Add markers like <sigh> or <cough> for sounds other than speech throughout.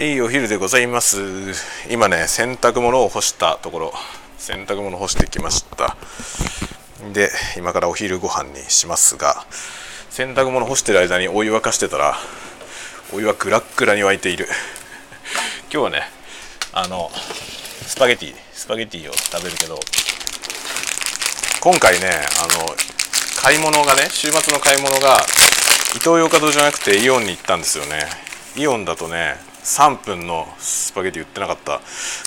いいお昼でございます。今ね洗濯物を干したところ。洗濯物干してきました。で今からお昼ご飯にしますが洗濯物干してる間にお湯沸かしてたらお湯はグラッグラに沸いている。今日はねあのスパゲティスパゲティを食べるけど今回ねあの買い物がね週末の買い物がイトーヨーカドーじゃなくてイオンに行ったんですよね。イオンだとね3分のスパゲティ売ってなかった。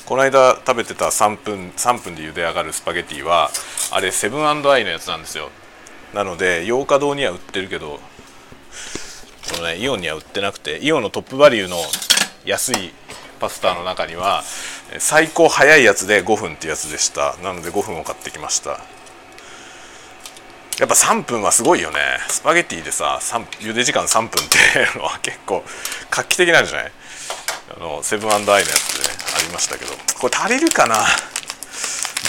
この間食べてた3分3分で茹で上がるスパゲティはあれセブンアイのやつなんですよ。なので洋華堂には売ってるけどこのねイオンには売ってなくてイオンのトップバリューの安いパスタの中には最高早いやつで5分ってやつでした。なので5分を買ってきました。やっぱ3分はすごいよね。スパゲティでさ茹で時間3分っていうのは結構画期的なんじゃない？あのセブンアイのやつで、ね、ありましたけど。これ足りるかな？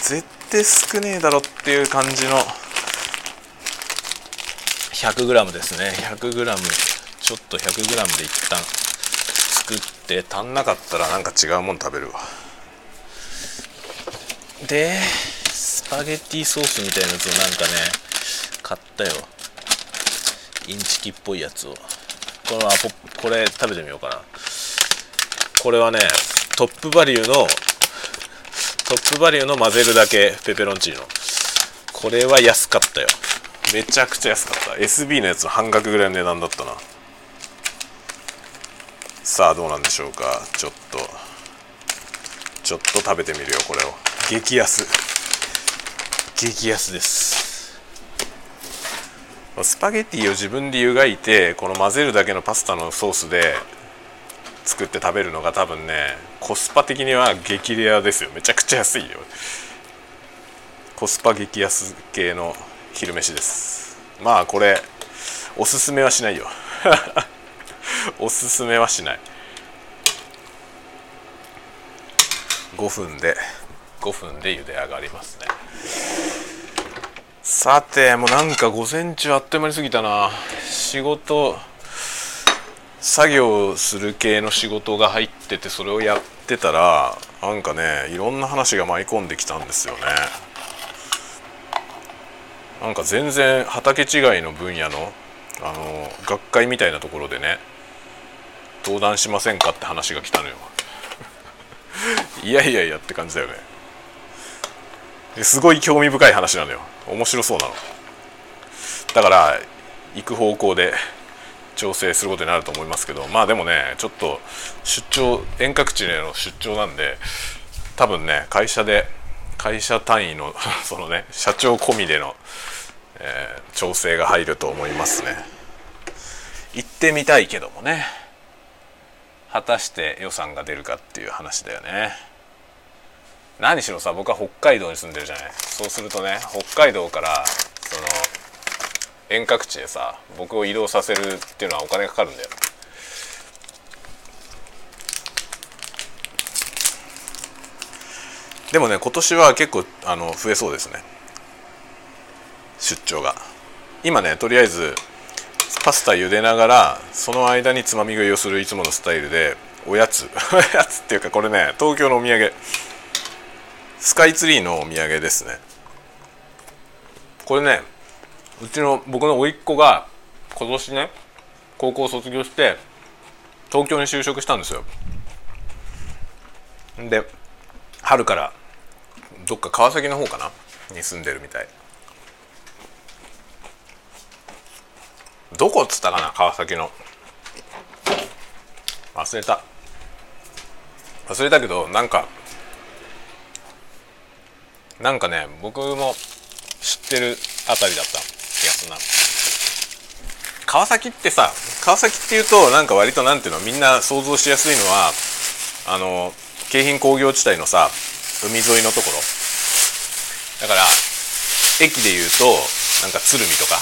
絶対少ねえだろっていう感じの。100g ですね。100g ちょっと 100g で一旦作って足んなかったらなんか違うもん食べるわ。でスパゲッティソースみたいなやつをなんかね買ったよ。インチキっぽいやつを。このアポこれ食べてみようかな。これはねトップバリューのトップバリューの混ぜるだけペペロンチーノ。これは安かったよ。めちゃくちゃ安かった。SB のやつの半額ぐらいの値段だったな。さあどうなんでしょうか。ちょっと。ちょっと食べてみるよこれを。激安。激安です。スパゲッティを自分で湯がいてこの混ぜるだけのパスタのソースで作って食べるのが多分ねコスパ的には激レアですよ。めちゃくちゃ安いよ。コスパ激安系の昼飯です。まあこれおすすめはしないよ。<laughs> おすすめはしない。5分で5分で茹で上がりますね。さてもうなんか午前中あっという間に過ぎたな。仕事作業する系の仕事が入っててそれをやってたらなんかねいろんな話が舞い込んできたんですよね。なんか全然畑違いの分野のあの学会みたいなところでね登壇しませんかって話が来たのよ。<laughs> いやいやいやって感じだよね。すごい興味深い話なのよ。面白そうなの。だから行く方向で調整することになると思いますけどまあでもねちょっと出張遠隔地への出張なんで多分ね会社で会社単位の <laughs> そのね社長込みでの、えー、調整が入ると思いますね。行ってみたいけどもね。果たして予算が出るかっていう話だよね。何しろさ僕は北海道に住んでるじゃない。そうするとね北海道からその遠隔地でさ僕を移動させるっていうのはお金かかるんだよでもね今年は結構あの増えそうですね。出張が。今ねとりあえずパスタ茹でながらその間につまみ食いをするいつものスタイルでおやつ。<laughs> おやつっていうかこれね東京のお土産。スカイツリーのお土産ですね。これねうちの僕の甥っ子が今年ね高校卒業して東京に就職したんですよ。で春からどっか川崎の方かな？に住んでるみたい。どこっつったかな？川崎の。忘れた。忘れたけどなんかなんかね僕も知ってるあたりだった。な川崎ってさ川崎っていうとなんか割となんていうのみんな想像しやすいのはあの京浜工業地帯のさ海沿いのところ。だから駅でいうとなんか鶴見とか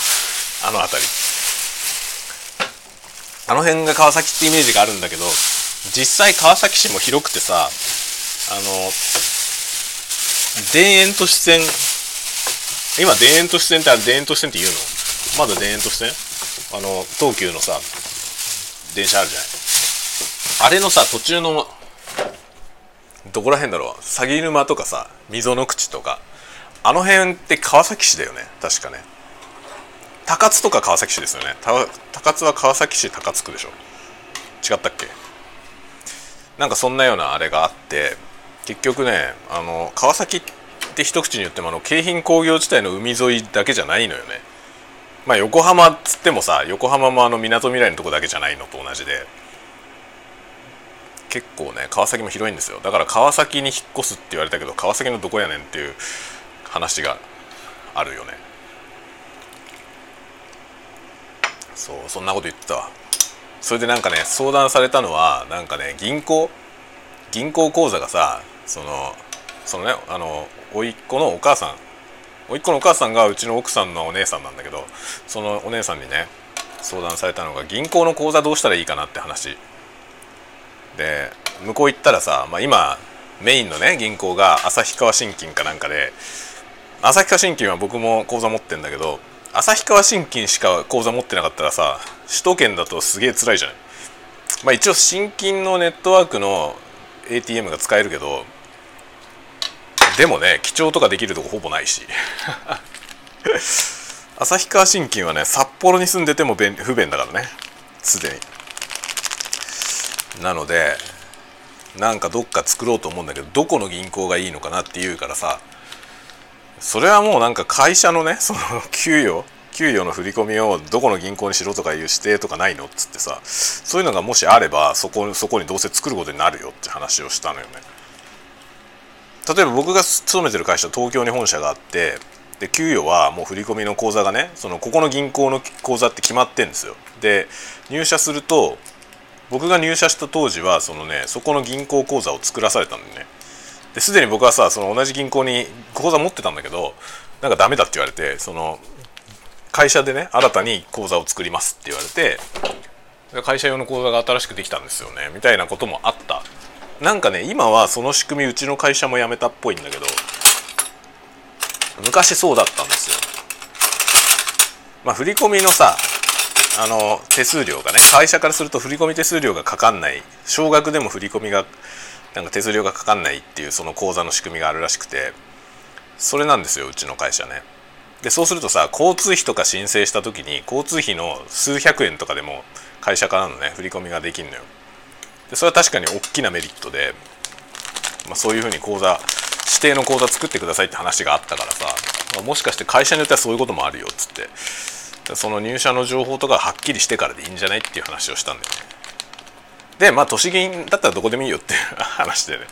あの辺り。あの辺が川崎ってイメージがあるんだけど実際川崎市も広くてさあの田園都市線今田園都市線ってあれ田園都市線って言うの？まだ田園都市線？あの東急のさ電車あるじゃない？あれのさ途中のどこら辺だろう？鷺沼とかさ溝の口とか。あの辺って川崎市だよね？確かね。高津とか川崎市ですよね？高津は川崎市高津区でしょ？違ったっけ？なんかそんなようなあれがあって結局ねあの川崎って一口に言ってもあの京浜工業地帯の海沿いだけじゃないのよね。まあ横浜っつってもさ横浜もあのみなとみらいのとこだけじゃないのと同じで。結構ね川崎も広いんですよ。だから川崎に引っ越すって言われたけど川崎のどこやねんっていう話があるよね。そうそんなこと言ってたわ。それでなんかね相談されたのはなんかね銀行？銀行口座がさそのそのねあの甥っ子のお母さん。甥っ子のお母さんがうちの奥さんのお姉さんなんだけどそのお姉さんにね相談されたのが銀行の口座どうしたらいいかなって話。で向こう行ったらさ、まあ、今メインのね銀行が旭川信金かなんかで旭川信金は僕も口座持ってんだけど旭川信金しか口座持ってなかったらさ首都圏だとすげえ辛いじゃない。まあ一応信金のネットワークの ATM が使えるけどでもね記帳とかできるとこほぼないし。<laughs> 旭川信金はね札幌に住んでても不便だからね。すでに。なのでなんかどっか作ろうと思うんだけどどこの銀行がいいのかなっていうからさ。それはもうなんか会社のねその <laughs> 給与給与の振り込みをどこの銀行にしろとかいう指定とかないのっつってさ。そういうのがもしあればそこそこにどうせ作ることになるよって話をしたのよね。例えば僕が勤めてる会社東京に本社があってで給与はもう振り込みの口座がねそのここの銀行の口座って決まってんですよ。で入社すると僕が入社した当時はそのねそこの銀行口座を作らされたんでね。ですでに僕はさその同じ銀行に口座持ってたんだけどなんかダメだって言われてその会社でね新たに口座を作りますって言われて会社用の口座が新しくできたんですよねみたいなこともあった。なんかね今はその仕組みうちの会社もやめたっぽいんだけど昔そうだったんですよまあ振り込みのさあの手数料がね会社からすると振り込み手数料がかかんない少額でも振り込みがなんか手数料がかかんないっていうその口座の仕組みがあるらしくてそれなんですようちの会社ね。でそうするとさ交通費とか申請した時に交通費の数百円とかでも会社からのね振り込みができるのよ。でそれは確かに大きなメリットで、まあ、そういうふうに口座指定の口座作ってくださいって話があったからさ、まあ、もしかして会社によってはそういうこともあるよっつってその入社の情報とかはっきりしてからでいいんじゃないっていう話をしたんだよね。でまあ都市議員だったらどこでもいいよっていう <laughs> 話でね。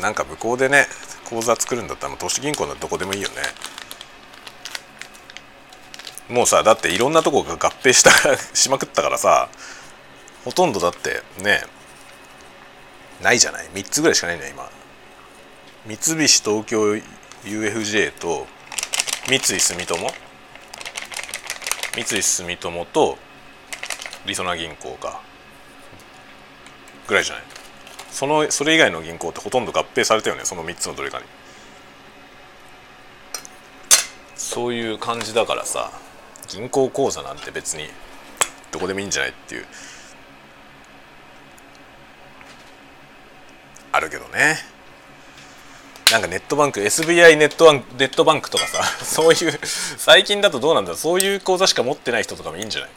なんか向こうでね口座作るんだったら都市銀行ならどこでもいいよね。もうさだっていろんなとこが合併した <laughs> しまくったからさほとんどだってねないじゃない？3つぐらいしかないんだよ今。三菱東京 UFJ と三井住友。三井住友とりそな銀行か。ぐらいじゃない？そのそれ以外の銀行ってほとんど合併されたよねその3つのどれかに。そういう感じだからさ。銀行口座なんて別にどこでもいいんじゃないっていうあるけどね。なんかネットバンク SBI ネットバンクネットバンクとかさ <laughs> そういう最近だとどうなんだそういう口座しか持ってない人とかもいいんじゃない？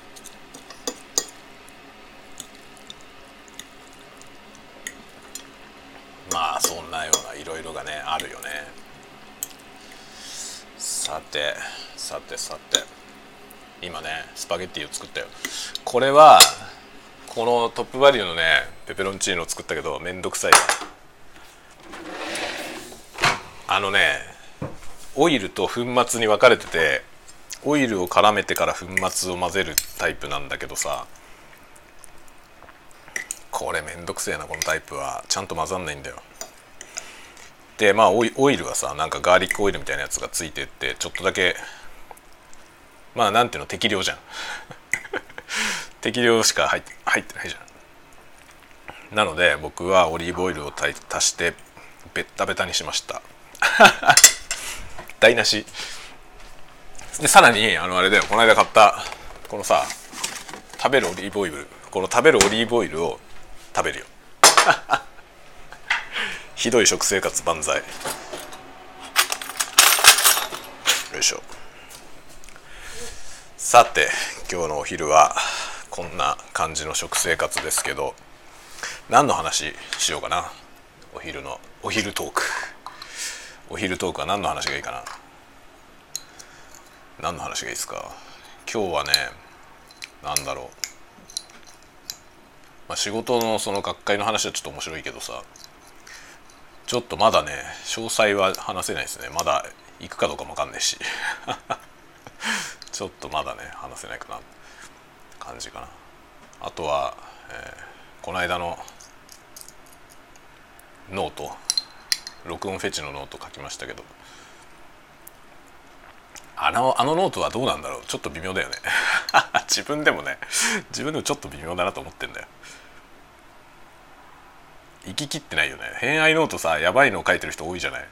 まあそんなようないろいろがねあるよね。さてさてさて。今ねスパゲッティを作ったよ。これはこのトップバリューのねペペロンチーノを作ったけどめんどくさい。あのねオイルと粉末に分かれててオイルを絡めてから粉末を混ぜるタイプなんだけどさこれめんどくせえなこのタイプは。ちゃんと混ざんないんだよ。でまあオイルはさなんかガーリックオイルみたいなやつがついてってちょっとだけまあなんていうの適量じゃん。<laughs> 適量しか入って入ってないじゃん。なので僕はオリーブオイルを足してベッタベタにしました。<laughs> 台無し。でさらにあのあれだよ。この間買ったこのさ食べるオリーブオイル。この食べるオリーブオイルを食べるよ。<laughs> ひどい食生活万歳。よいしょ。さて今日のお昼はこんな感じの食生活ですけど何の話しようかな？お昼のお昼トーク。お昼トークは何の話がいいかな？何の話がいいですか？今日はね何だろう、まあ、仕事のその学会の話はちょっと面白いけどさ。ちょっとまだね詳細は話せないですね。まだ行くかどうかも分かんないし。ちょっとまだね話せないかな感じかな。あとは、えー、この間の note。録音フェチのノート書きましたけど。あのあのノートはどうなんだろう？ちょっと微妙だよね。<laughs> 自分でもね自分でもちょっと微妙だなと思ってんだよ。行ききってないよね。偏愛ノートさやばいのを書いてる人多いじゃない。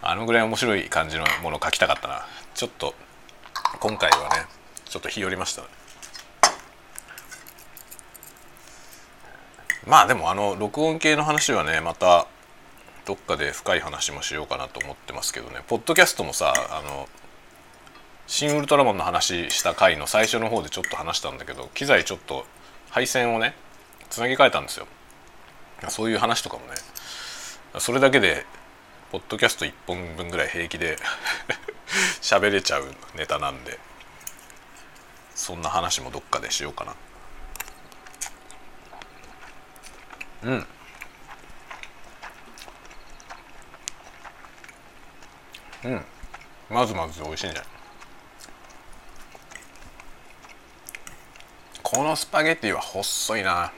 あのぐらい面白い感じのものを書きたかったな。ちょっと今回はねちょっと日和りました、ね、まあでもあの録音系の話はねまたどっかで深い話もしようかなと思ってますけどね。ポッドキャストもさあの「シン・ウルトラマン」の話した回の最初の方でちょっと話したんだけど機材ちょっと配線をねつなぎ替えたんですよ。そういう話とかもねそれだけでポッドキャスト1本分ぐらい平気で <laughs> 喋れちゃうネタなんで。そんな話もどっかでしようかな。うん。うん。まずまず美味しいんじゃない？このスパゲティは細いな。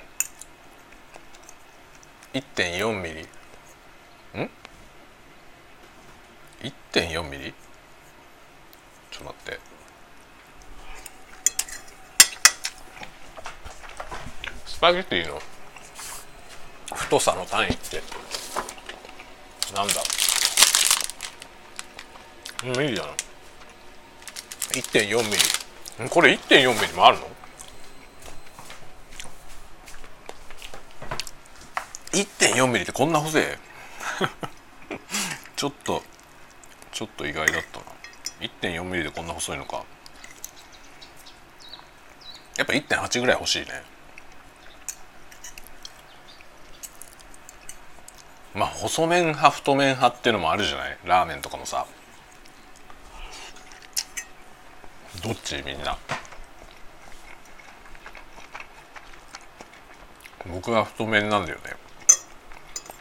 1.4ミリ。ん？1.4ミリ？ちょっと待って。スパゲティの太さの単位ってなんだ？ミリだな1.4ミリ。これ1.4ミリもあるの？1.4ミリってこんな細い？<laughs> ちょっとちょっと意外だったな。1.4ミリでこんな細いのか。やっぱ1.8ぐらい欲しいね。まあ細麺派太麺派っていうのもあるじゃない？ラーメンとかもさ。どっち？みんな。僕は太麺なんだよね。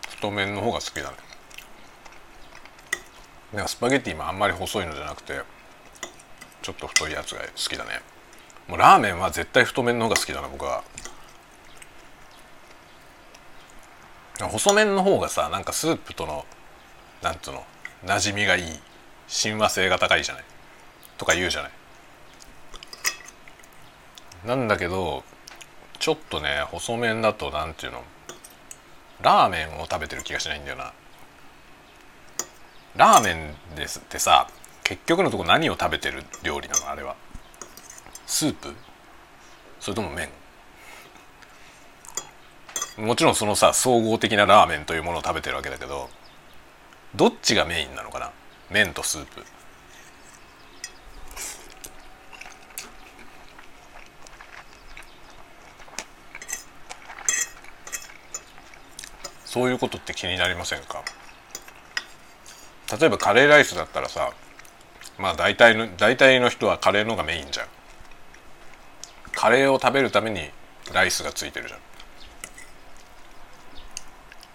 太麺の方が好きだね。なんかスパゲッティもあんまり細いのじゃなくてちょっと太いやつが好きだね。もうラーメンは絶対太麺の方が好きだな僕は。細麺の方がさなんかスープとのなんつうの馴染みがいい。親和性が高いじゃない。とか言うじゃない。なんだけどちょっとね細麺だとなんていうのラーメンを食べてる気がしないんだよな。ラーメンですってさ結局のとこ何を食べてる料理なのあれは？スープ？それとも麺？もちろんそのさ総合的なラーメンというものを食べてるわけだけどどっちがメインなのかな？麺とスープ。そういうことって気になりませんか？例えばカレーライスだったらさまあ大体の大体の人はカレーのがメインじゃん。カレーを食べるためにライスがついてるじゃん。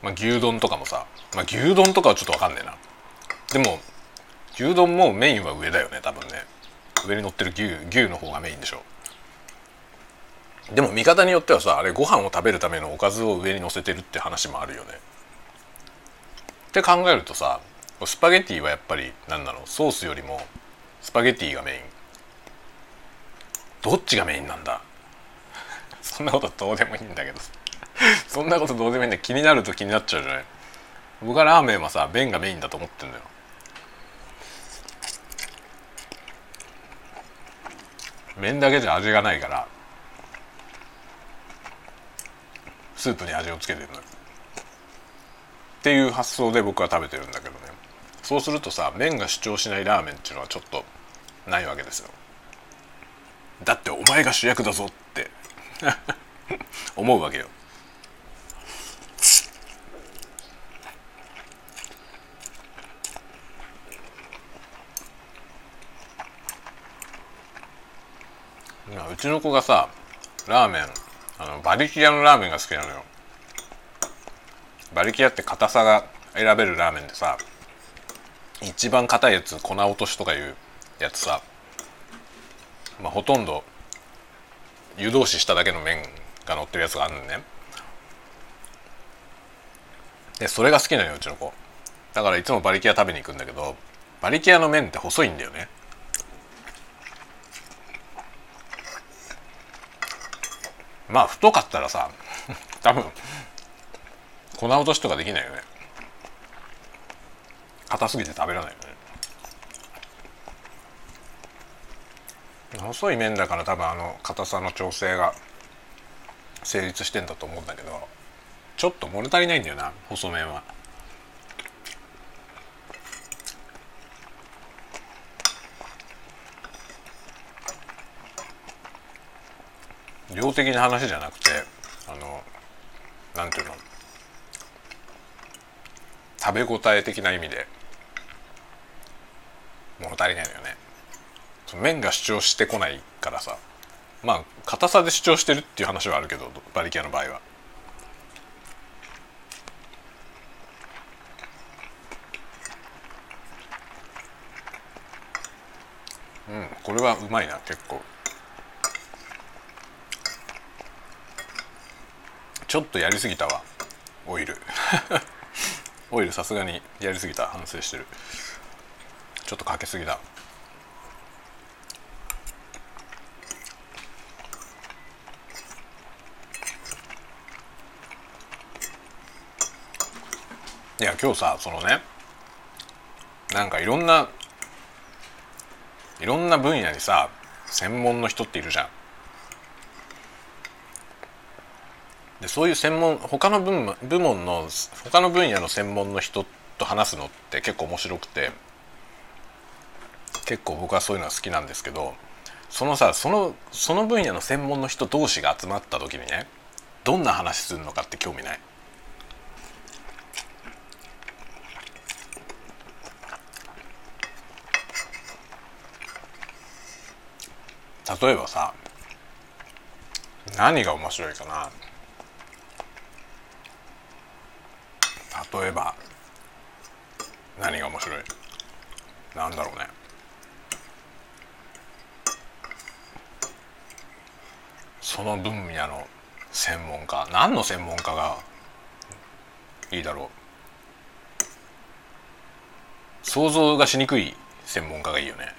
まあ牛丼とかもさまあ牛丼とかはちょっと分かんねえな。でも牛丼もメインは上だよね多分ね。上に乗ってる牛牛の方がメインでしょ。でも見方によってはさあれご飯を食べるためのおかずを上に乗せてるって話もあるよね。って考えるとさスパゲティはやっぱり何だろうソースよりもスパゲティがメイン。どっちがメインなんだ？<laughs> そんなことどうでもいいんだけど。<laughs> そんなことどうでもいいんだ。気になると気になっちゃうじゃない。僕はラーメンはさ麺がメインだと思ってんだよ。麺だけじゃ味がないからスープに味をつけてるのっていう発想で僕は食べてるんだけど。そうするとさ麺が主張しないラーメンっていうのはちょっとないわけですよ。だってお前が主役だぞって。<laughs> 思うわけよ。うちの子がさラーメンあの馬力屋のラーメンが好きなのよ。馬力屋って硬さが選べるラーメンでさ一番硬いやつ粉落としとかいうやつさ。まあほとんど湯通ししただけの麺が乗ってるやつがあるのねでそれが好きなのようちの子。だからいつも馬力屋食べに行くんだけど馬力屋の麺って細いんだよね。まあ太かったらさ <laughs> 多分粉落としとかできないよね。硬すぎて食べられないよね細い麺だから多分あの硬さの調整が成立してんだと思うんだけどちょっと物足りないんだよな細麺は。量的な話じゃなくてあのなんていうの食べ応え的な意味で物足りないのよね。麺が主張してこないからさ。まあ硬さで主張してるっていう話はあるけど馬力屋の場合は。うんこれはうまいな結構。ちょっとやりすぎたわオイル。<laughs> オイルさすがにやりすぎた反省してる。ちょっとかけすぎだ。いや今日さそのねなんかいろんないろんな分野にさ専門の人っているじゃん。でそういう専門他の部門の他の分野の専門の人と話すのって結構面白くて。結構僕はそういうのは好きなんですけどそのさそのその分野の専門の人同士が集まった時にねどんな話するのかって興味ない？例えばさ何が面白いかな？例えば何が面白い？なんだろうね。その分野の専門家何の専門家がいいだろう。想像がしにくい専門家がいいよね。<laughs>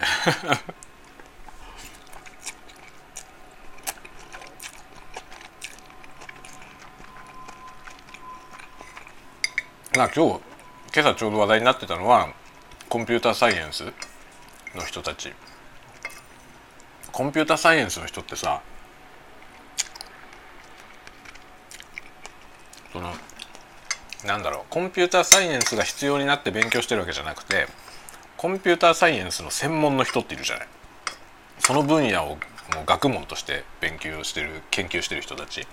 まあ今日今朝ちょうど話題になってたのはコンピューターサイエンスの人たち。コンピューターサイエンスの人ってさそのなんだろう。コンピューターサイエンスが必要になって勉強してるわけじゃなくてコンピューターサイエンスの専門の人っているじゃない。その分野をもう学問として勉強してる研究してる人たち。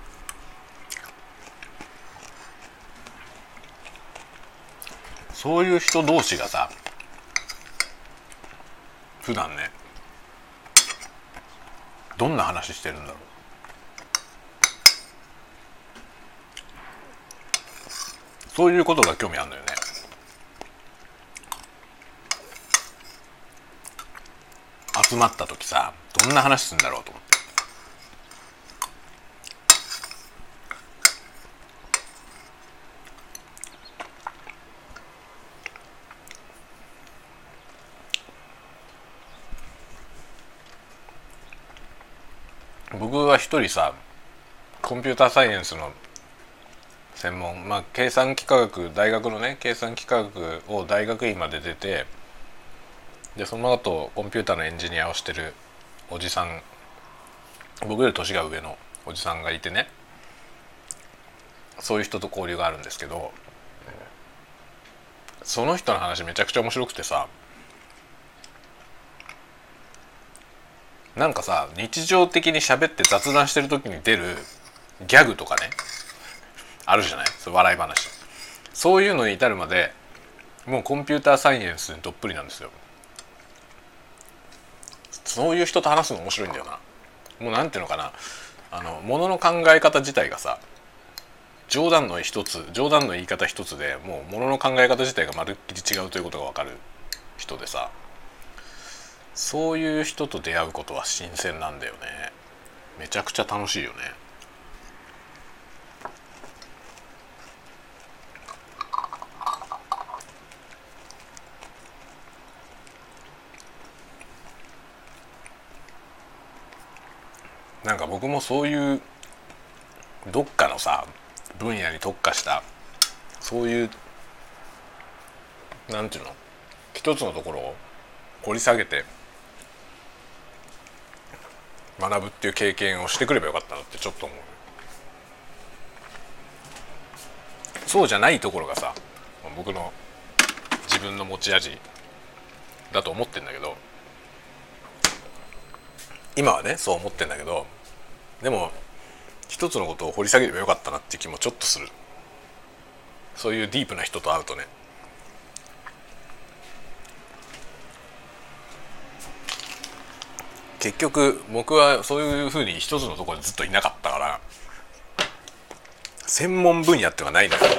そういう人同士がさ普段ねどんな話してるんだろう。そういうことが興味あるんだよね。集まった時さどんな話するんだろうと思って。僕は一人さコンピューターサイエンスの専門。まあ計算機科学大学のね計算機科学を大学院まで出てでその後コンピューターのエンジニアをしてるおじさん。僕より年が上のおじさんがいてね。そういう人と交流があるんですけどその人の話めちゃくちゃ面白くてさなんかさ日常的に喋って雑談してる時に出るギャグとかね。あるじゃない？そう笑い話。そういうのに至るまでもうコンピューターサイエンスにどっぷりなんですよ。そういう人と話すの面白いんだよな。もうなんていうのかな。あのものの考え方自体がさ冗談の一つ冗談の言い方一つでもうものの考え方自体がまるっきり違うということが分かる人でさそういう人と出会うことは新鮮なんだよね。めちゃくちゃ楽しいよね。なんか僕もそういうどっかのさ分野に特化したそういうなんていうの一つのところを掘り下げて学ぶっていう経験をしてくればよかったなってちょっと思う。そうじゃないところがさ僕の自分の持ち味だと思ってんだけど今はねそう思ってんだけどでも一つのことを掘り下げればよかったなって気もちょっとする。そういうディープな人と会うとね。結局僕はそういうふうに一つのところにずっといなかったから専門分野っていうのがないんだけど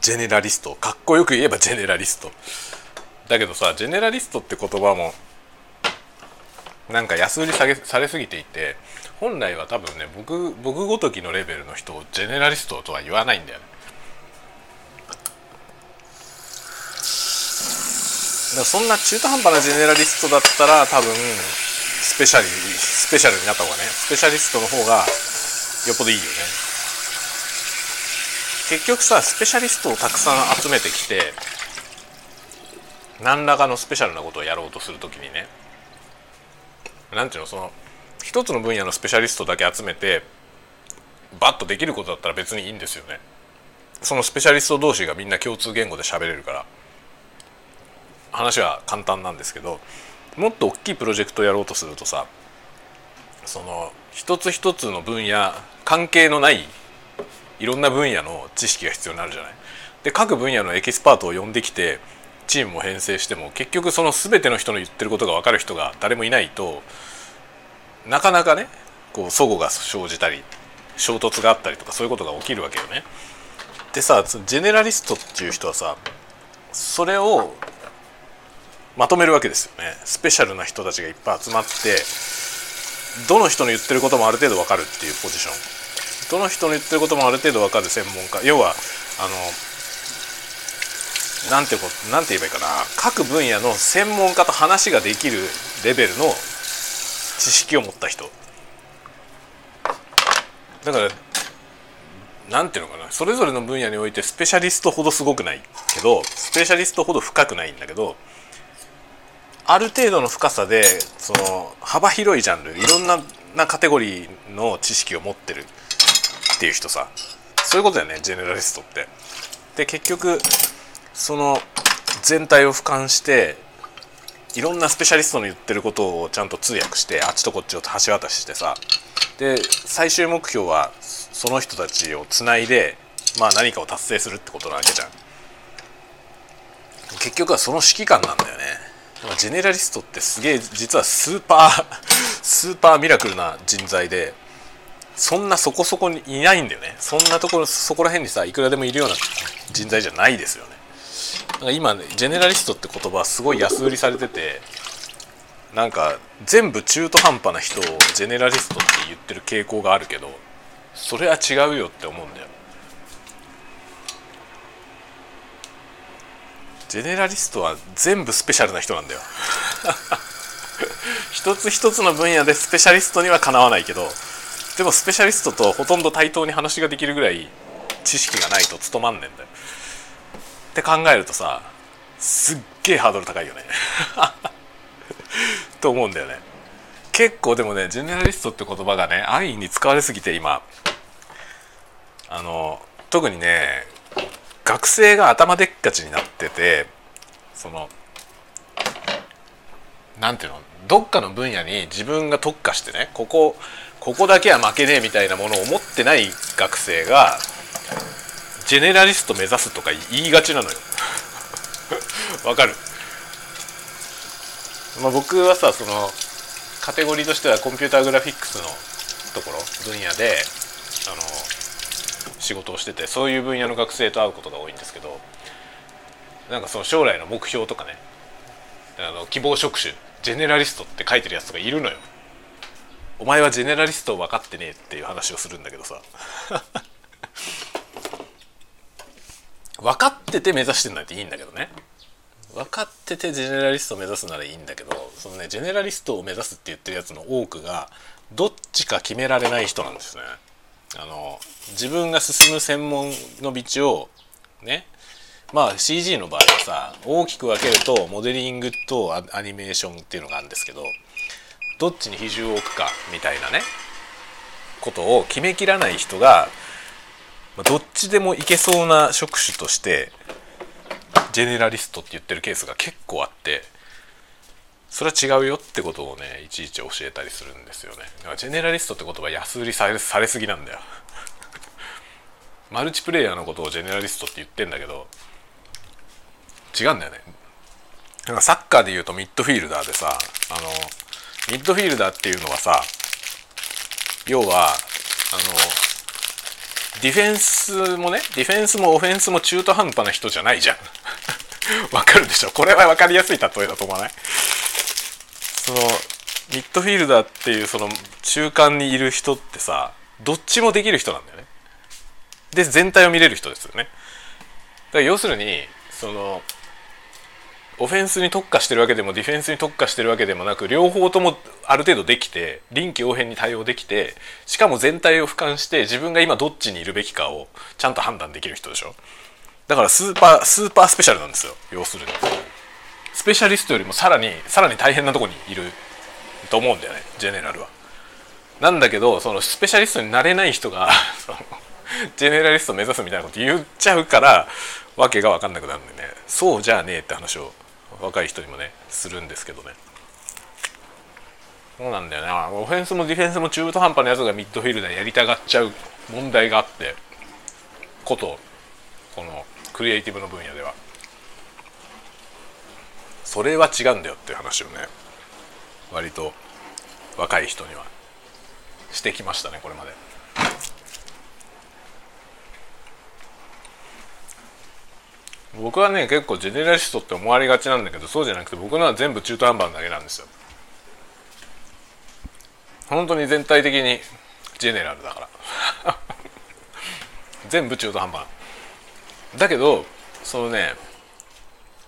ジェネラリスト。かっこよく言えばジェネラリスト。だけどさジェネラリストって言葉もなんか安売りさげされすぎていて本来は多分ね僕僕ごときのレベルの人をジェネラリストとは言わないんだよね。だそんな中途半端なジェネラリストだったら多分スペシャリスペシャルになった方がねスペシャリストの方がよっぽどいいよね。結局さスペシャリストをたくさん集めてきて何らかのスペシャルなことをやろうとするときにねなんていうのその一つの分野のスペシャリストだけ集めてバッとできることだったら別にいいんですよねそのスペシャリスト同士がみんな共通言語で喋れるから話は簡単なんですけどもっと大きいプロジェクトをやろうとするとさその一つ一つの分野関係のないいろんな分野の知識が必要になるじゃない。で各分野のエキスパートを呼んできてチームも編成しても結局その全ての人の言ってることが分かる人が誰もいないとなかなかねこう齟齬が生じたり衝突があったりとかそういうことが起きるわけよね。でさジェネラリストっていう人はさそれをまとめるわけですよね。スペシャルな人たちがいっぱい集まってどの人の言ってることもある程度分かるっていうポジション。どの人の言ってることもある程度分かる専門家。要はあのなんてことなんて言えばいいかな。各分野の専門家と話ができるレベルの知識を持った人。だからなんていうのかな。それぞれの分野においてスペシャリストほどすごくないけどスペシャリストほど深くないんだけどある程度の深さでその幅広いジャンルいろんななカテゴリーの知識を持ってるっていう人さ。そういうことだよねジェネラリストって。で結局その全体を俯瞰していろんなスペシャリストの言ってることをちゃんと通訳してあっちとこっちを橋渡ししてさで最終目標はその人たちをつないでまあ何かを達成するってことなわけじゃん。結局はその指揮官なんだよね。ジェネラリストってすげえ実はスーパー <laughs> スーパーミラクルな人材でそんなそこそこにいないんだよね。そんなところそこら辺にさいくらでもいるような人材じゃないですよね。だか今ねジェネラリストって言葉はすごい安売りされててなんか全部中途半端な人をジェネラリストって言ってる傾向があるけどそれは違うよって思うんだよ。ジェネラリストは全部スペシャルな人なんだよ。<laughs> 一つ一つの分野でスペシャリストにはかなわないけどでもスペシャリストとほとんど対等に話ができるぐらい知識がないと務まんねんだよ。って考えるとさすっげえハードル高いよね。<laughs> と思うんだよね。結構でもねジェネラリストって言葉がね安易に使われすぎて今。あの特にね学生が頭でっかちになっててそのなんていうのどっかの分野に自分が特化してねここここだけは負けねえみたいなものを持ってない学生がジェネラリスト目指すとか言いがちなのよ。<laughs> わかる、まあ、僕はさそのカテゴリーとしてはコンピューターグラフィックスのところ分野であの仕事をしててそういう分野の学生と会うことが多いんですけどなんかその将来の目標とかねあの希望職種ジェネラリストって書いてるやつとかいるのよ。お前はジェネラリストを分かってねえっていう話をするんだけどさ。分かってて目指してんなんていいんだけどね分かっててジェネラリストを目指すならいいんだけどそのねジェネラリストを目指すって言ってるやつの多くがどっちか決められない人なんですね。あの自分が進む専門の道をねまあ CG の場合はさ大きく分けるとモデリングとアニメーションっていうのがあるんですけどどっちに比重を置くかみたいなねことを決めきらない人がどっちでもいけそうな職種としてジェネラリストって言ってるケースが結構あってそれは違うよってことをねいちいち教えたりするんですよね。だからジェネラリストって言葉安売りされされすぎなんだよ。<laughs> マルチプレイヤーのことをジェネラリストって言ってんだけど違うんだよね。なんかサッカーでいうとミッドフィールダーでさあのミッドフィールダーっていうのはさ要はあのディフェンスもねディフェンスもオフェンスも中途半端な人じゃないじゃん。<laughs> わかるでしょ？これは分かりやすい例えだと思わない？そのミッドフィールダーっていうその中間にいる人ってさどっちもできる人なんだよね。で全体を見れる人ですよね。だから要するにそのオフェンスに特化してるわけでもディフェンスに特化してるわけでもなく両方ともある程度できて臨機応変に対応できてしかも全体を俯瞰して自分が今どっちにいるべきかをちゃんと判断できる人でしょ。だからスーパースーパースペシャルなんですよ。要するに。スペシャリストよりもさらにさらに大変なとこにいると思うんだよね。ジェネラルは。なんだけどそのスペシャリストになれない人が <laughs> ジェネラリストを目指すみたいなこと言っちゃうからわけが分かんなくなるんでね。そうじゃねえって話を若い人にもねするんですけどね。そうなんだよなオフェンスもディフェンスも中途半端なやつがミッドフィルダーやりたがっちゃう問題があってことこのクリエイティブの分野では。それは違うんだよっていう話をね割と若い人にはしてきましたねこれまで。僕はね結構ジェネラリストって思われがちなんだけどそうじゃなくて僕のは全部中途半端だけなんですよ。本当に全体的にジェネラルだから。<laughs> 全部中途半端。だけどそのね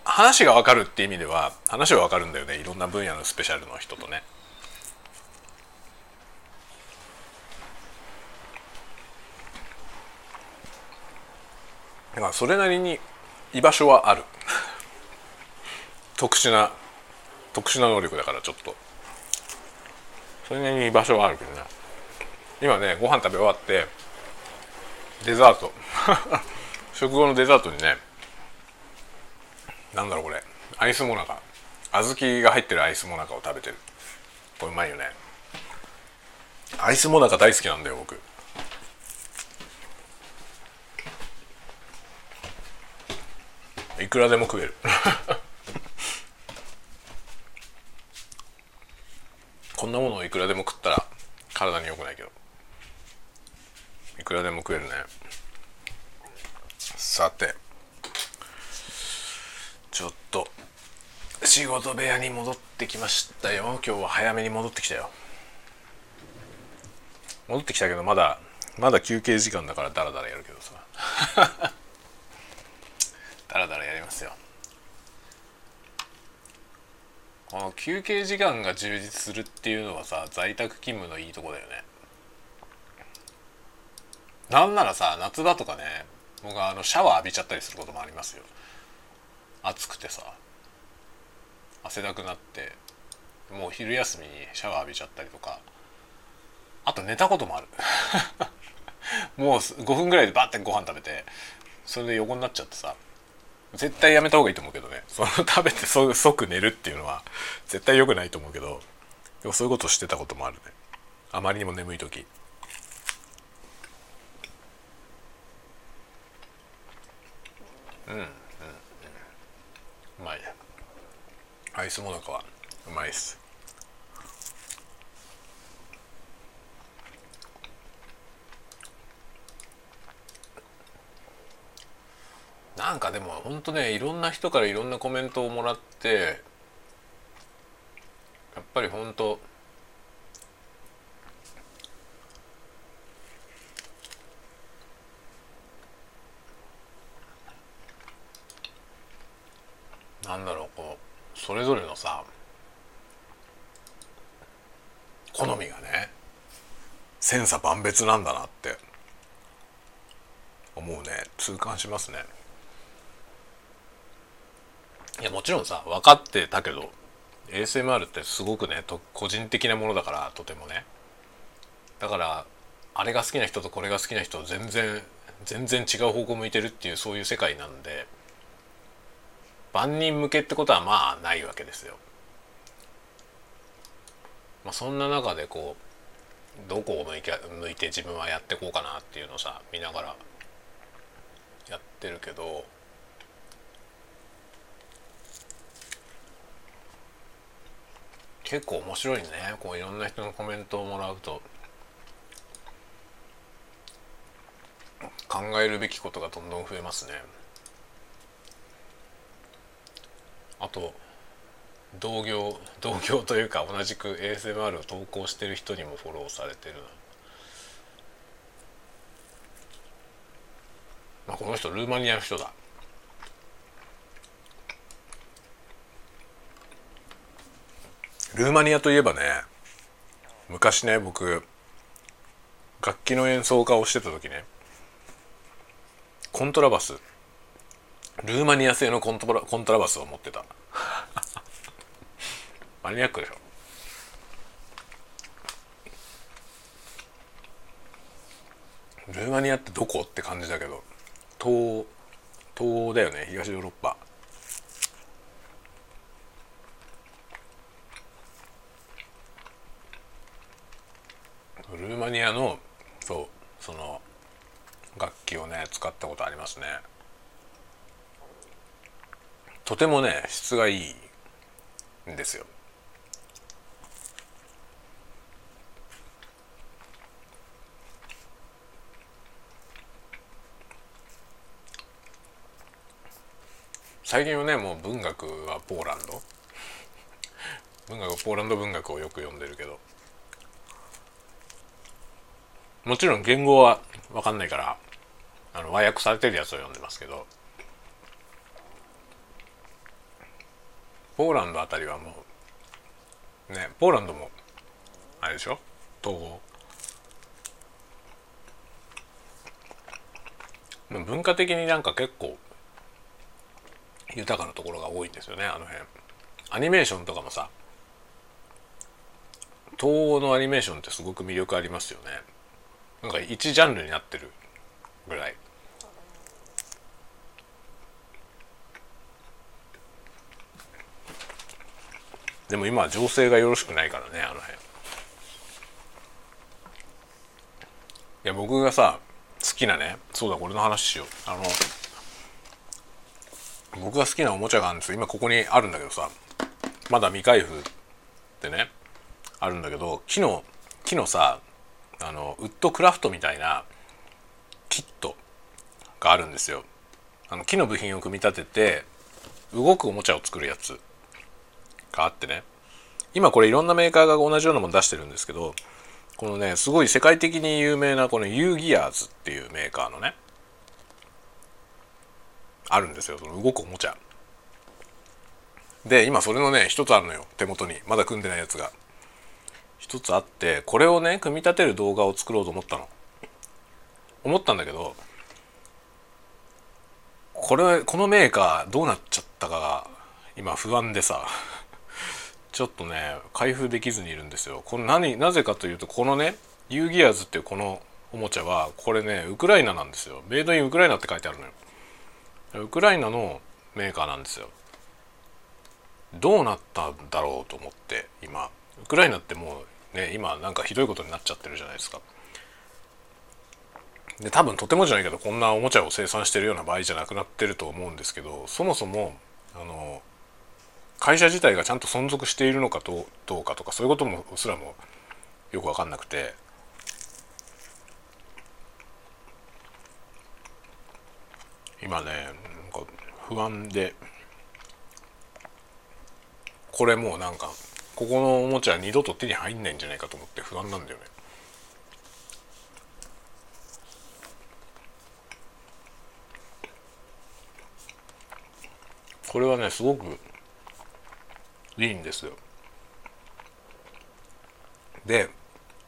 話が分かるって意味では話は分かるんだよね。いろんな分野のスペシャルの人とね。だからそれなりに居場所はある。特殊な特殊な能力だからちょっと。それなりに居場所はあるけどね今ねご飯食べ終わってデザート。<laughs> 食後のデザートにねなんだろうこれ。アイスモナカ。小豆が入ってるアイスモナカを食べてる。これうまいよね。アイスモナカ大好きなんだよ僕。いくらでも食える。<laughs> こんなものをいくらでも食ったら体に良くないけど。いくらでも食えるね。さてちょっと仕事部屋に戻ってきましたよ。今日は早めに戻ってきたよ。戻ってきたけどまだまだ休憩時間だからダラダラやるけどさ。<laughs> ダラダラやりますよ。この休憩時間が充実するっていうのはさ在宅勤務のいいとこだよね。なんならさ夏場とかね僕はあのシャワー浴びちゃったりすることもありますよ。暑くてさ。汗だくなってもう昼休みにシャワー浴びちゃったりとか。あと寝たこともある。<laughs> もう5分ぐらいでバッてご飯食べてそれで横になっちゃってさ。絶対やめた方がいいと思うけどね。その食べて即寝るっていうのは絶対良くないと思うけどでもそういうことしてたこともあるね。あまりにも眠い時。うんうんうん。うまい。アイスモナカはうまいっす。なんかでもほんとねいろんな人からいろんなコメントをもらってやっぱりほんとなんだろうこうそれぞれのさ好みがね千差万別なんだなって思うね。痛感しますね。いやもちろんさ分かってたけど ASMR ってすごくねと個人的なものだからとてもねだからあれが好きな人とこれが好きな人全然全然違う方向向いてるっていうそういう世界なんで万人向けってことはまあないわけですよ。まあ、そんな中でこうどこを向いて向いて自分はやっていこうかなっていうのをさ見ながらやってるけど結構面白いね。こういろんな人のコメントをもらうと。考えるべきことがどんどん増えますね。あと同業同業というか同じく ASMR を投稿してる人にもフォローされてる。まあこの人ルーマニアの人だ。ルーマニアといえばね昔ね僕楽器の演奏家をしてた時ねコントラバスルーマニア製のコントラコントラバスを持ってた。<laughs> マニアックでしょ。ルーマニアってどこ？って感じだけど東東欧だよね東ヨーロッパ。ルーマニアのそうその楽器をね使ったことありますね。とてもね質がいいんですよ。最近はねもう文学はポーランド。文学ポーランド文学をよく読んでるけど。もちろん言語は分かんないからあの和訳されてるやつを読んでますけどポーランドあたりはもうねポーランドもあれでしょ？東欧文化的になんか結構豊かなところが多いんですよねあの辺。アニメーションとかもさ東欧のアニメーションってすごく魅力ありますよね。なんか一ジャンルになってるぐらい。でも今は情勢がよろしくないからねあの辺。いや僕がさ好きなねそうだこれの話しよう。あの僕が好きなおもちゃがあるんですよ。今ここにあるんだけどさまだ未開封ってねあるんだけど木の木のさあのウッドクラフトみたいなキットがあるんですよ。あの木の部品を組み立てて動くおもちゃを作るやつがあってね。今これいろんなメーカーが同じようなもの出してるんですけどこのねすごい世界的に有名なこのユーギアーズっていうメーカーのねあるんですよ。その動くおもちゃ。で今それのね一つあるのよ。手元に。まだ組んでないやつが。一つあってこれをね組み立てる動画を作ろうと思ったの。思ったんだけどこれこのメーカーどうなっちゃったかが今不安でさ。<laughs> ちょっとね開封できずにいるんですよ。この何なぜかというとこのねユーギアーズっていうこのおもちゃはこれねウクライナなんですよ。メイドインウクライナって書いてあるのよ。ウクライナのメーカーなんですよ。どうなったんだろうと思って今。ウクライナってもうね今なんかひどいことになっちゃってるじゃないですか。で多分とてもじゃないけどこんなおもちゃを生産してるような場合じゃなくなってると思うんですけどそもそもあの会社自体がちゃんと存続しているのかどうかとかそういうこともすらもよく分かんなくて。今ねなんか不安でこれもうなんかここのおもちゃ二度と手に入んないんじゃないかと思って不安なんだよね。これはねすごくいいんですよ。で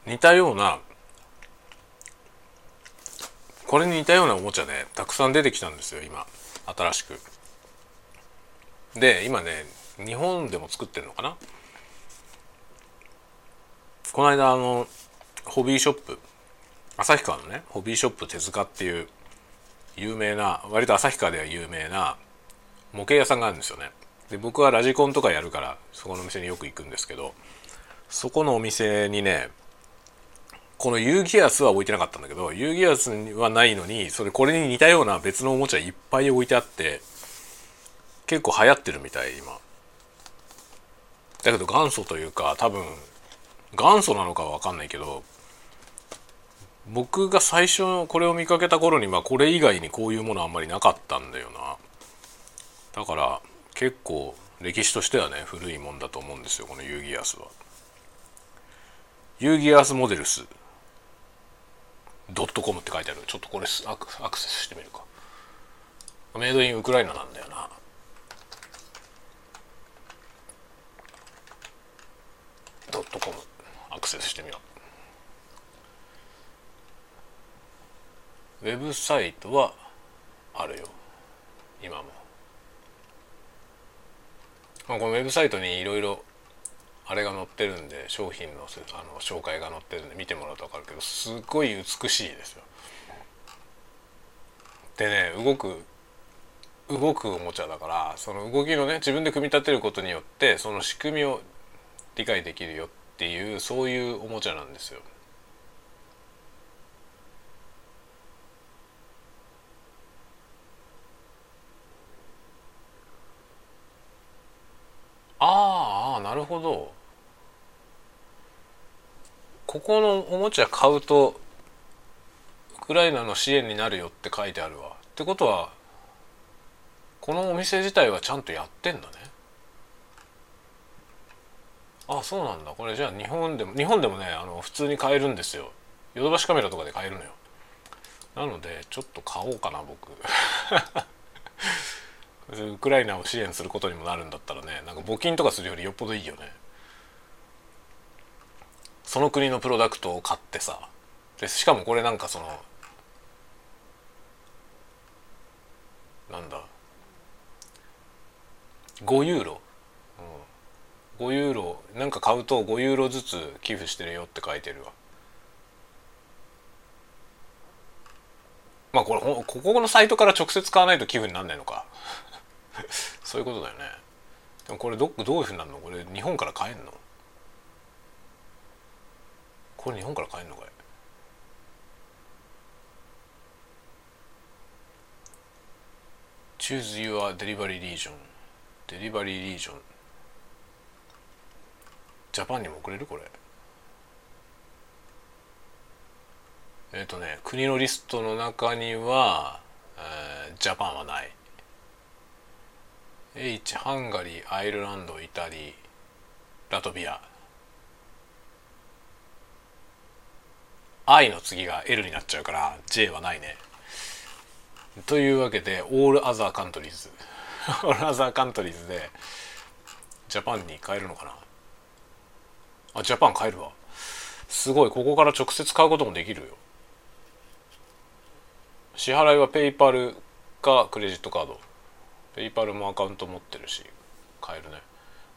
似たようなこれに似たようなおもちゃねたくさん出てきたんですよ今。新しく。で今ね日本でも作ってるのかなこの間あのホビーショップ旭川のねホビーショップ手塚っていう有名な割と旭川では有名な模型屋さんがあるんですよね。で僕はラジコンとかやるからそこのお店によく行くんですけどそこのお店にねこのユーギアスは置いてなかったんだけどユーギアスはないのにそれこれに似たような別のおもちゃいっぱい置いてあって結構流行ってるみたい今。だけど元祖というか多分元祖なのかは分かんないけど僕が最初これを見かけた頃にはこれ以外にこういうものあんまりなかったんだよな。だから結構歴史としてはね古いもんだと思うんですよこのユーギアスは。ユーギアスモデルス。ドットコムって書いてある。ちょっとこれアクアクセスしてみるか。メイドインウクライナなんだよな。ドットコム。アクセスしてみよう。ウェブサイトはあるよ。今も。まあ、このウェブサイトにいろいろあれが載ってるんで商品のあの紹介が載ってるんで見てもらうと分かるけどすっごい美しいですよ。でね動く動くおもちゃだからその動きのね自分で組み立てることによってその仕組みを理解できるよっていうそういうおもちゃなんですよ。ああなるほど。ここのおもちゃ買うとウクライナの支援になるよって書いてあるわ。ってことはこのお店自体はちゃんとやってんだね。あそうなんだ。これじゃあ日本でも日本でもねあの普通に買えるんですよ。ヨドバシカメラとかで買えるのよ。なのでちょっと買おうかな僕。<laughs> ウクライナを支援することにもなるんだったらねなんか募金とかするよりよっぽどいいよね。その国のプロダクトを買ってさ。でしかもこれなんかそのなんだ。5ユーロ、5ユーロなんか買うと5ユーロずつ寄付してるよって書いてるわ。まあこれここのサイトから直接買わないと寄付になんないのか。<laughs> そういうことだよね。でもこれどどういうふうになるの？これ日本から買えんの？これ日本から買えんのかい「Choose your delivery region」デリバリーリージャパンにも送れるこれ。えっ、ー、とね国のリストの中には、えー、ジャパンはない。H ハンガリーアイルランドイタリーラトビア。I の次が L になっちゃうから J はないね。というわけで All Other Countries All Other Countries でジャパンに変えるのかな。あジャパン変えるわ。すごい。ここから直接買うこともできるよ。支払いはペイパルかクレジットカード。ペイパルもアカウント持ってるし買えるね。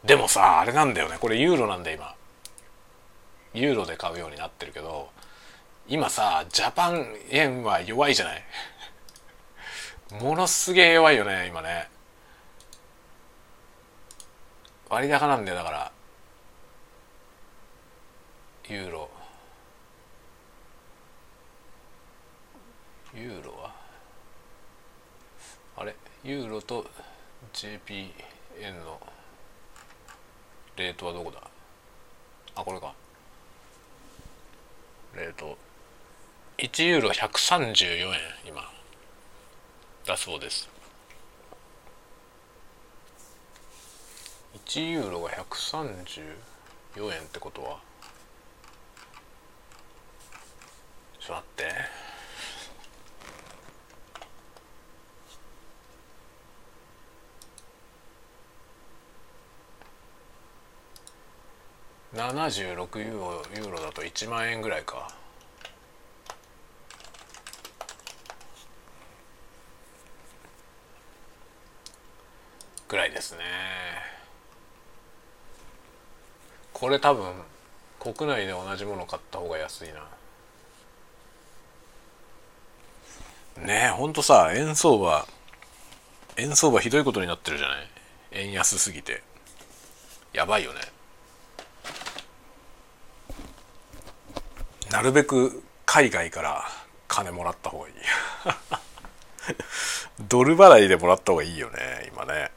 でもさあれなんだよね。これユーロなんだ今。ユーロで買うようになってるけど今さジャパン円は弱いじゃない？<laughs> ものすげえ弱いよね今ね。割高なんだよだから。ユーロ。ユーロは？あれ？ユーロと JPN のレートはどこだ？あこれか。レート。1ユーロ134円今。だそうです。1ユーロが134円ってことはっと待って76ユーロユーロだと1万円ぐらいか。ぐらいですね。これ多分国内で同じもの買った方が安いな。ねえほんとさ円相場円相場ひどいことになってるじゃない？円安すぎて。やばいよね。なるべく海外から金もらった方がいい。<laughs> ドル払いでもらった方がいいよね今ね。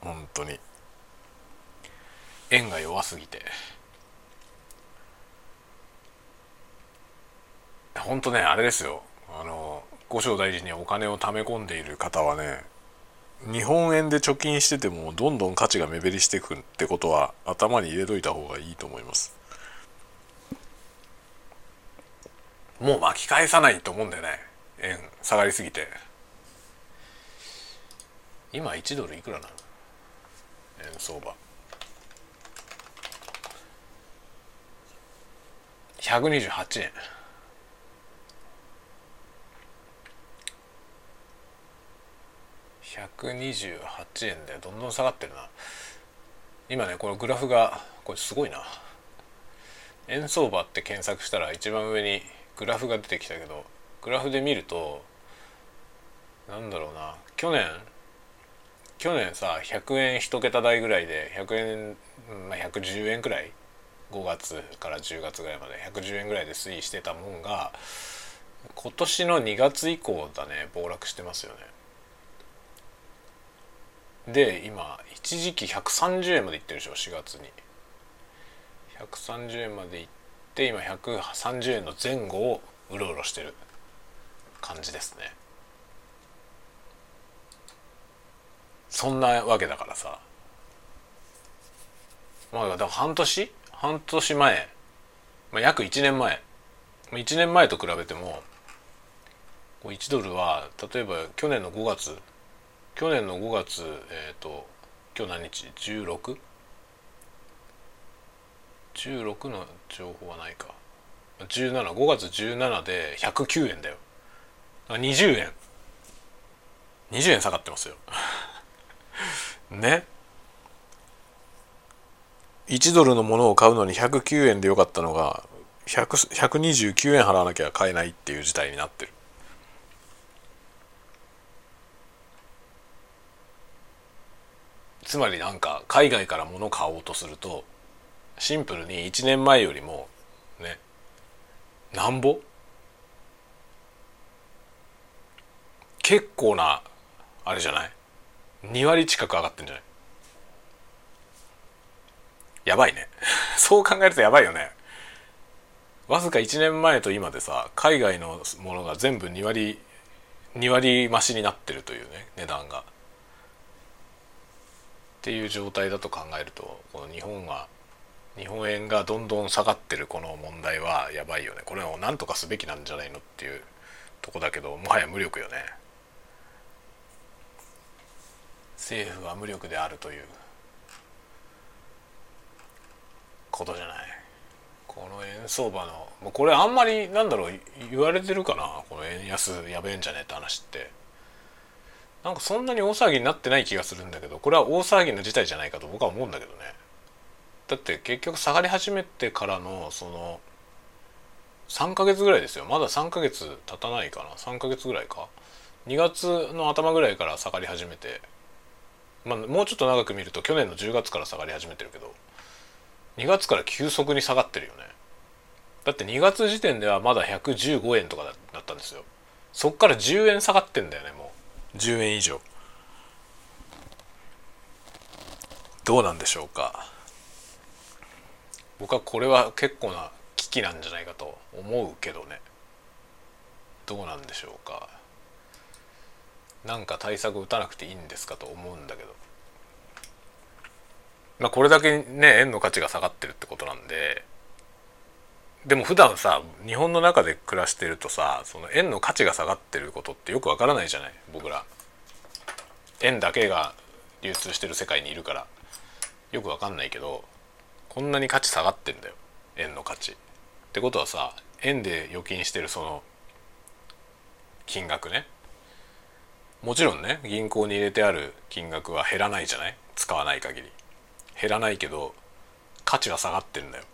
本当に。円が弱すぎて。本当ねあれですよ。あの五章大臣にお金を貯め込んでいる方はね日本円で貯金しててもどんどん価値が目減りしていくってことは頭に入れといた方がいいと思います。もう巻き返さないと思うんだよね。円下がりすぎて。今1ドルいくらなの？円相場。128円。128円でどんどん下がってるな。今ねこのグラフがこれすごいな。円相場って検索したら一番上にグラフが出てきたけどグラフで見るとなんだろうな。去年去年さ100円1桁台ぐらいで100円、まあ、110円くらい。5月から10月ぐらいまで110円ぐらいで推移してたもんが今年の2月以降だね暴落してますよね。で今一時期130円までいってるでしょ4月に。130円までいって今130円の前後をうろうろしてる感じですね。そんなわけだからさ。まあだから半年？半年前、まあ、約1年前。1年前と比べても1ドルは例えば去年の5月去年の5月えっ、ー、と今日何日？16? 16の情報はないか。175月17で109円だよ。20円。20円下がってますよ。<laughs> ね。1ドルのものを買うのに109円でよかったのが129円払わなきゃ買えないっていう事態になってる。つまりなんか海外から物を買おうとするとシンプルに1年前よりもねなんぼ？結構なあれじゃない？2割近く上がってんじゃない？やばいね。<laughs> そう考えるとやばいよね。わずか1年前と今でさ海外のものが全部2割2割増しになってるというね値段が。っていう状態だと考えるとこの日本が日本円がどんどん下がってるこの問題はやばいよね。これを何とかすべきなんじゃないのっていうとこだけどもはや無力よね。政府は無力であるということじゃない。この円相場のこれあんまりなんだろう言われてるかな？この円安やべえんじゃねえって話って。なんかそんなに大騒ぎになってない気がするんだけどこれは大騒ぎの事態じゃないかと僕は思うんだけどね。だって結局下がり始めてからのその3ヶ月ぐらいですよ。まだ3ヶ月経たないかな。3ヶ月ぐらいか。2月の頭ぐらいから下がり始めて。まあもうちょっと長く見ると去年の10月から下がり始めてるけど2月から急速に下がってるよね。だって2月時点ではまだ115円とかだったんですよ。そっから10円下がってんだよねもう。10円以上どうなんでしょうか。僕はこれは結構な危機なんじゃないかと思うけどね。どうなんでしょうか。なんか対策打たなくていいんですかと思うんだけど。まあこれだけね円の価値が下がってるってことなんで。でも普段さ日本の中で暮らしてるとさその円の価値が下がってることってよくわからないじゃない？僕ら。円だけが流通してる世界にいるから。よくわかんないけどこんなに価値下がってんだよ。円の価値。ってことはさ円で預金してるその金額ね。もちろんね銀行に入れてある金額は減らないじゃない？使わない限り。減らないけど価値が下がってんだよ。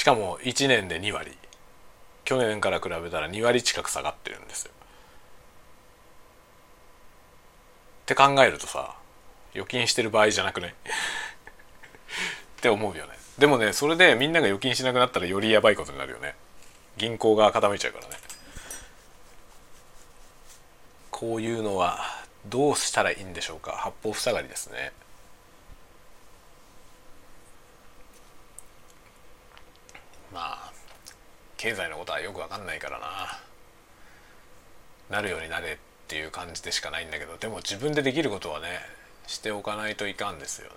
しかも1年で2割。去年から比べたら2割近く下がってるんですよ。って考えるとさ預金してる場合じゃなくね <laughs> って思うよね。でもねそれでみんなが預金しなくなったらよりやばいことになるよね。銀行が傾いちゃうからね。こういうのはどうしたらいいんでしょうか？八方塞がりですね。まあ経済のことはよく分かんないからな。なるようになれっていう感じでしかないんだけどでも自分でできることはねしておかないといかんですよね。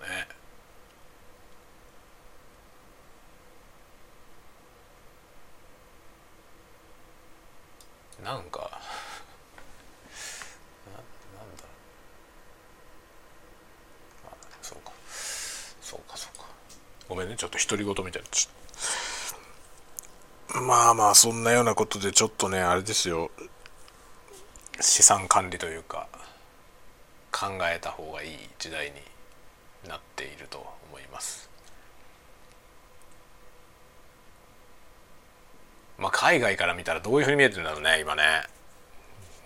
なんかななんだろう。あそうか。そうかそうか。ごめんね。ちょっと独り言みたいな。まあまあそんなようなことでちょっとねあれですよ。資産管理というか考えた方がいい時代になっていると思います。まあ海外から見たらどういうふうに見えてるんだろうね今ね。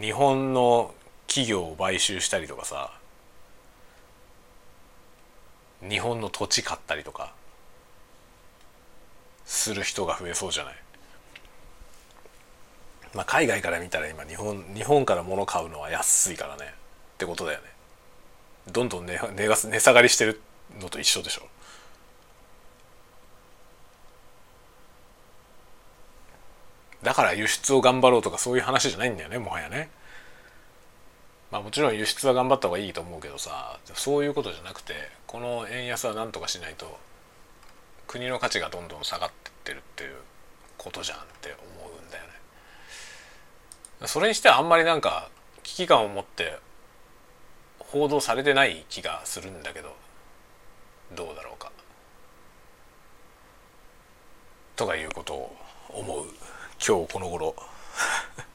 日本の企業を買収したりとかさ日本の土地買ったりとかする人が増えそうじゃない。まあ、海外から見たら今日本日本から物買うのは安いからね。ってことだよね。どんどん値値が値下がりしてるのと一緒でしょ。だから輸出を頑張ろうとかそういう話じゃないんだよねもはやね。まあもちろん輸出は頑張った方がいいと思うけどさそういうことじゃなくてこの円安は何とかしないと国の価値がどんどん下がってってるっていうことじゃんって思う。それにしてはあんまりなんか危機感を持って報道されてない気がするんだけどどうだろうか。とかいうことを思う。今日この頃。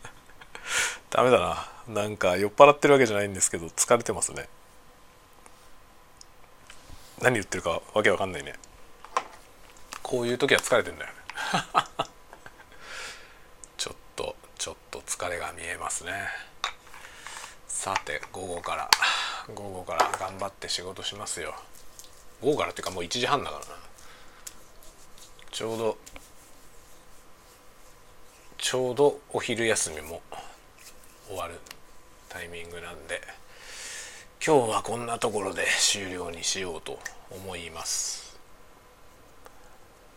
<laughs> ダメだな。なんか酔っ払ってるわけじゃないんですけど疲れてますね。何言ってるかわけわかんないね。こういう時は疲れてんだよね <laughs> ちょっとちょっと疲れが見えますね。さて午後から午後から頑張って仕事しますよ。午後からっていうかもう1時半だからな。ちょうどちょうどお昼休みも終わるタイミングなんで今日はこんなところで終了にしようと思います。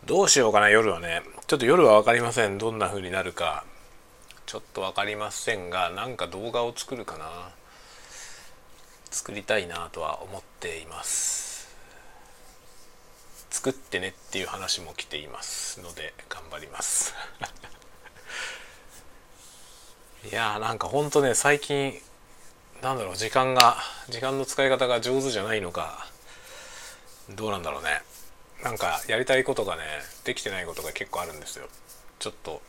どうしようかな夜はね。ちょっと夜は分かりません。どんな風になるか。ちょっと分かりませんがなんか動画を作るかな。作りたいなとは思っています。作ってねっていう話も来ていますので頑張ります。<laughs> いやーなんかほんとね最近なんだろう時間が時間の使い方が上手じゃないのかどうなんだろうね。なんかやりたいことがねできてないことが結構あるんですよ。ちょっと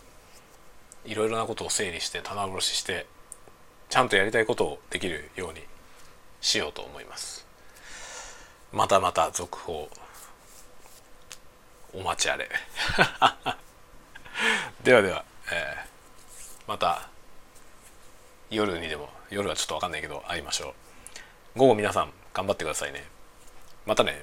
いろいろなことを整理して棚卸ししてちゃんとやりたいことをできるようにしようと思います。またまた続報お待ちあれ。<laughs> ではでは、えー、また夜にでも夜はちょっと分かんないけど会いましょう。午後皆さん頑張ってくださいね。またね。